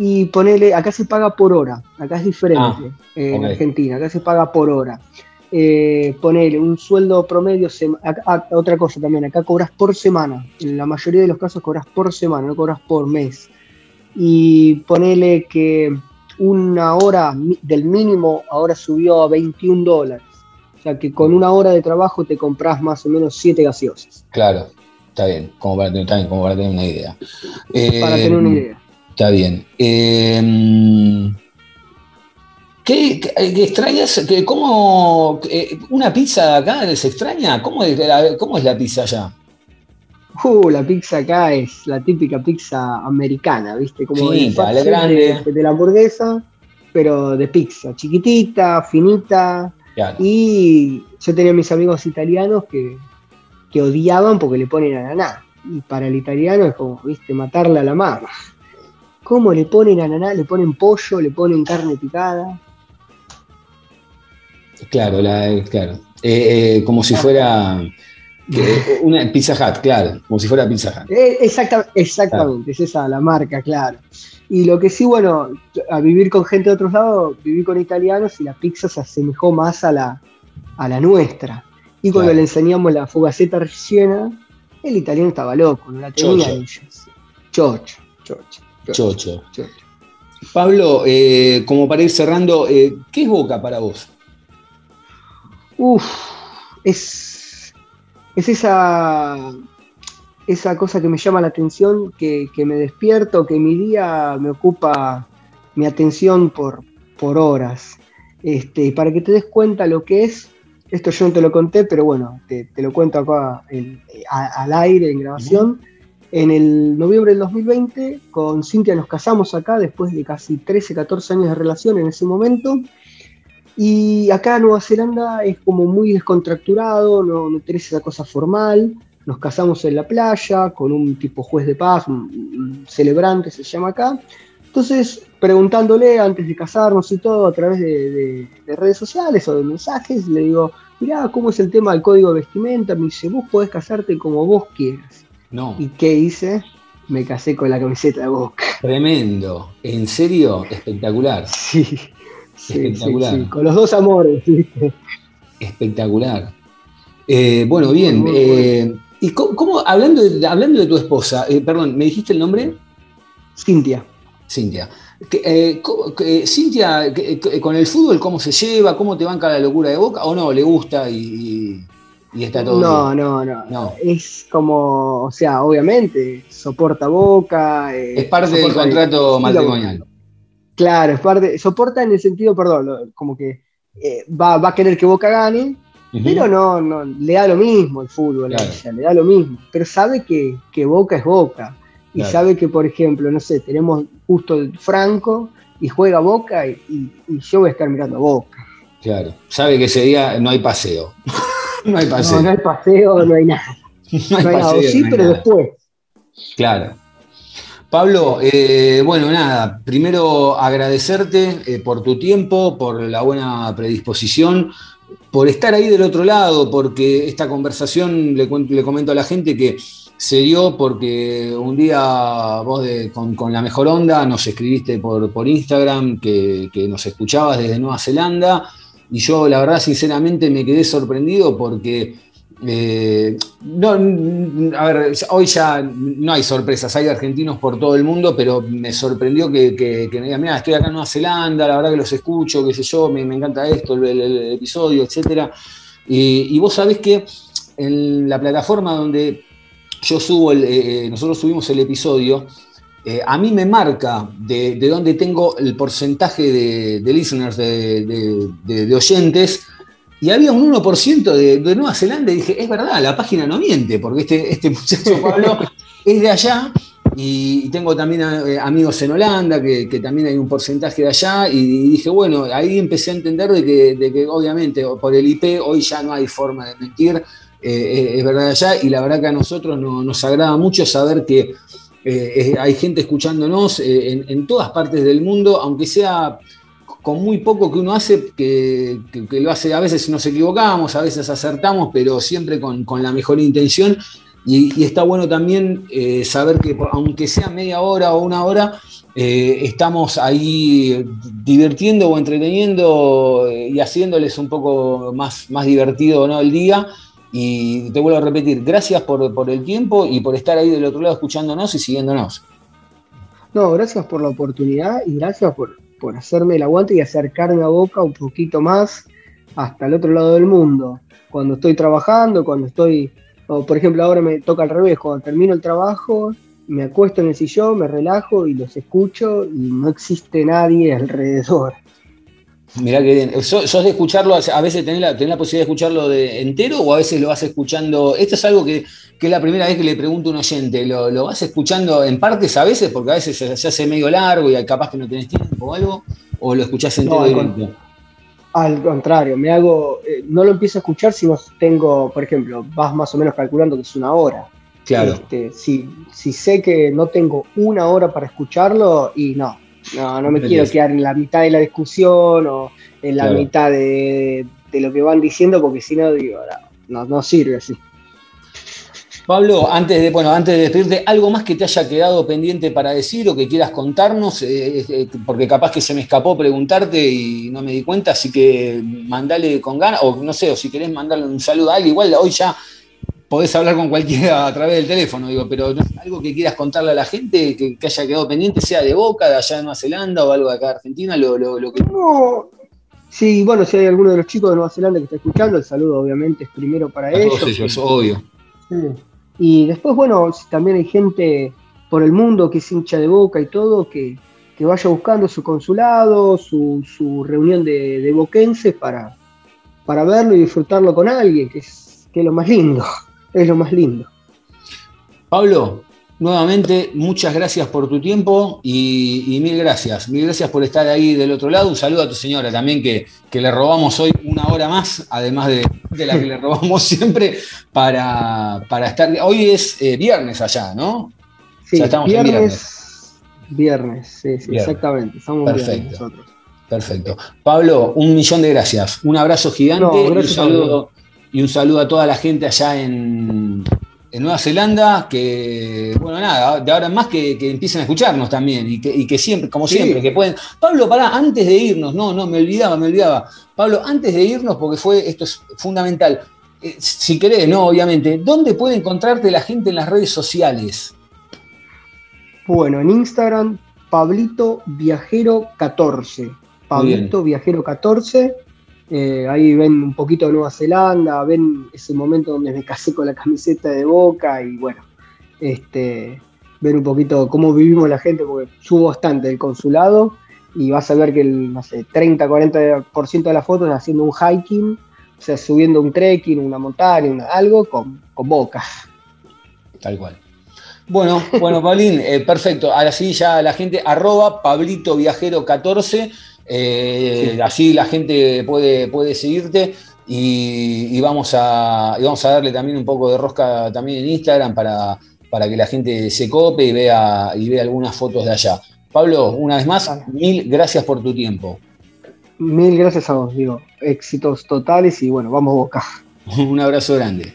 Y ponele, acá se paga por hora, acá es diferente Ah, eh, en. Argentina, acá se paga por hora. Eh, ponele un sueldo promedio, acá- ah, otra cosa también, acá cobras por semana, en la mayoría de los casos cobras por semana, no cobras por mes. Y ponele que una hora del mínimo ahora subió a 21 dólares. O sea que con una hora de trabajo te compras más o menos 7 gaseosas, Claro, está bien, como para, tener- bien, como para tener una idea. para Eh, tener una idea. Está bien. Eh, ¿Qué, qué- extrañas? ¿Qué- ¿Cómo eh, una pizza acá se extraña? ¿Cómo es cómo es la pizza allá? Uh, la pizza acá es la típica pizza americana, ¿viste? Como Finita, grande. de, de la hamburguesa, pero de pizza, chiquitita, finita. Claro. Y yo tenía mis amigos italianos que, que odiaban porque le ponen ananá. Y para el italiano es como, ¿viste? Matarla a la mano. ¿Cómo le ponen ananá? Le ponen pollo, le ponen carne picada. Claro, la, claro. Eh, eh, como si fuera que- una Pizza Hut, claro, como si fuera Pizza Hut. Eh, exacta- exactamente, es esa la marca, claro. Y lo que sí, bueno, a vivir con gente de otros lados, viví con italianos y la pizza se asemejó más a la, a la nuestra. Y cuando Claro. le enseñamos la fogaceta rellena, el italiano estaba loco, no la tenía Chocho. ellos. Chocho, chocho, Chocho. chocho. Pablo, eh, como para ir cerrando, eh, ¿qué es Boca para vos? Uf, es, es esa, esa cosa que me llama la atención, que, que me despierto, que mi día me ocupa mi atención por, por horas. Este, para que te des cuenta lo que es, esto yo no te lo conté, pero bueno, te, te lo cuento acá en- al aire, en grabación. En el noviembre del 2020, con Cintia nos casamos acá, después de casi 13, 14 años de relación en ese momento. Y acá en Nueva Zelanda es como muy descontracturado, no, no tenés esa cosa formal. Nos casamos en la playa con un tipo juez de paz, un, un celebrante se llama acá. Entonces, preguntándole antes de casarnos y todo a través de, de- de redes sociales o de mensajes, le digo, mirá, ¿cómo es el tema del código de vestimenta? Me dice, vos podés casarte como vos quieras. No, ¿Y qué hice? Me casé con la camiseta de Boca. tremendo. ¿En serio? Espectacular. Sí, sí, Espectacular. sí, con los dos amores. Espectacular. Eh, bueno, bien. Muy, muy eh, ¿Y cómo, cómo- hablando, de, hablando de tu esposa, eh, perdón, ¿me dijiste el nombre? Cintia. Cintia. Cintia, con el fútbol, ¿cómo se lleva? ¿Cómo te banca la locura de Boca? ¿O no? ¿Le gusta y, está todo No, bien? no, no, No. Es como, o sea, obviamente, soporta boca. Es parte del contrato matrimonial. Claro, es parte, soporta en el sentido, perdón, lo- como que eh, va, va a querer que Boca gane, pero no, no, le da lo mismo el fútbol a Claro. ella, le da lo mismo. Pero sabe que, que Boca es Boca. Y Claro. sabe que, por ejemplo, no sé, tenemos justo el Franco y juega Boca y, y- y yo voy a estar mirando a Boca. Claro. Sabe que ese día no hay paseo. no hay paseo. No, no hay paseo, no hay nada. No hay No hay nada. O paseo, sí, no hay pero nada. después. Claro. Pablo, eh, bueno, nada, primero agradecerte eh, por tu tiempo, por la buena predisposición, por estar ahí del otro lado, porque esta conversación, le, comento a la gente que se dio porque un día vos con, la mejor onda nos escribiste por, por Instagram que, que, nos escuchabas desde Nueva Zelanda y yo la verdad sinceramente me quedé sorprendido porque eh, no, a ver, hoy ya no hay sorpresas, hay argentinos por todo el mundo, pero me sorprendió que, me digan, mira, estoy acá en Nueva Zelanda, la verdad que los escucho, qué sé yo, me, encanta esto, el, episodio, etc. Y, vos sabés que en la plataforma donde yo subo, el, eh, eh, nosotros subimos el episodio, a mí me marca de, de dónde tengo el porcentaje de, listeners, de oyentes, y había un 1% de, de, Nueva Zelanda y dije, es verdad, la página no miente, porque este, este muchacho Pablo es de allá y tengo también eh, amigos en Holanda, que, también hay un porcentaje de allá, y, dije, bueno, ahí empecé a entender de que, obviamente por el IP hoy ya no hay forma de mentir, eh, eh, es verdad allá, y la verdad que a nosotros nos agrada mucho saber que hay gente escuchándonos en todas partes del mundo, aunque sea con muy poco que uno hace, que, lo hace, a veces nos equivocamos, a veces acertamos, pero siempre con, la mejor intención. Y, está bueno también eh, saber que aunque sea media hora o una hora, eh, estamos ahí divirtiendo o entreteniendo eh, y haciéndoles un poco más, más divertido ¿no? el día. Y te vuelvo a repetir, gracias por, por el tiempo y por estar ahí del otro lado escuchándonos y siguiéndonos. No, gracias por la oportunidad y gracias por, por hacerme el aguante y acercarme a Boca un poquito más hasta el otro lado del mundo. Cuando estoy trabajando, cuando estoy, por ejemplo ahora me toca al revés, cuando termino el trabajo, me acuesto en el sillón, me relajo y los escucho y no existe nadie alrededor. Mirá que bien. ¿Sos, de escucharlo, a veces tenés la, la posibilidad de escucharlo de entero o a veces lo vas escuchando? Esto es algo que, es la primera vez que le pregunto a un oyente. ¿Lo, vas escuchando en partes a veces? Porque a veces se, hace medio largo y capaz que no tenés tiempo o algo. ¿O lo escuchás entero no, al, contrario, me hago. Eh, no lo empiezo a escuchar si no tengo, por ejemplo, vas más o menos calculando que es una hora. Claro. Este, si, si sé que no tengo una hora para escucharlo, y no, no, no me quiero quedar en la mitad de la discusión o en la mitad de, lo que van diciendo, porque si no, digo, no, no sirve así. Pablo, antes de, bueno, antes de despedirte, ¿algo más que te haya quedado pendiente para decir o que quieras contarnos? Eh, eh, porque capaz que se me escapó preguntarte y no me di cuenta, así que mandale con ganas, o no sé, o si querés mandarle un saludo a alguien, igual hoy ya podés hablar con cualquiera a través del teléfono, digo, pero algo que quieras contarle a la gente que, haya quedado pendiente, sea de Boca, de allá de Nueva Zelanda o algo de acá de Argentina, lo, lo, que... No, sí, bueno, si hay alguno de los chicos de Nueva Zelanda que está escuchando, el saludo obviamente es primero para ellos. Todos ellos, obvio. Y después, bueno, también hay gente por el mundo que es hincha de Boca y todo, que, vaya buscando su consulado, su, reunión de, de boquenses para, para verlo y disfrutarlo con alguien, que es, que es lo más lindo es lo más lindo. Pablo, nuevamente muchas gracias por tu tiempo y, mil gracias, mil gracias por estar ahí del otro lado. Un saludo a tu señora también que, le robamos hoy una hora más, además de, la que le robamos siempre, para, estar. Hoy es eh, viernes allá, ¿no? Sí, ya estamos viernes, viernes. Viernes, sí, sí exactamente. Estamos Perfecto. nosotros. Perfecto. Pablo, un millón de gracias. Un abrazo gigante y un saludo y un saludo a toda la gente allá en, Nueva Zelanda, que, bueno, nada, de ahora en más que, empiecen a escucharnos también y que, siempre, como siempre, que pueden. Pablo, pará, antes de irnos, no, no, me olvidaba, me olvidaba. Pablo, antes de irnos, porque fue, esto es fundamental, eh, si querés, no, obviamente, ¿dónde puede encontrarte la gente en las redes sociales? Bueno, en Instagram, Pablito Viajero 14. Pablito Viajero 14. Eh, ahí ven un poquito de Nueva Zelanda, ven ese momento donde me casé con la camiseta de Boca y bueno, este, ven un poquito cómo vivimos la gente, porque subo bastante el consulado y vas a ver que el, no sé, 30-40% de las fotos haciendo un hiking, o sea, subiendo un trekking, una montaña, algo con, Boca. Tal cual. Bueno, bueno, Paulín, eh, perfecto. Ahora sí, ya la gente, arroba Pablito Viajero 14 eh, así la gente puede, puede seguirte y, vamos a, vamos a darle también un poco de rosca también en Instagram para, para que la gente se cope y vea, y vea algunas fotos de allá. Pablo, una vez más, mil gracias por tu tiempo. Mil gracias a vos, digo. Éxitos totales y bueno, vamos Boca. Un abrazo grande.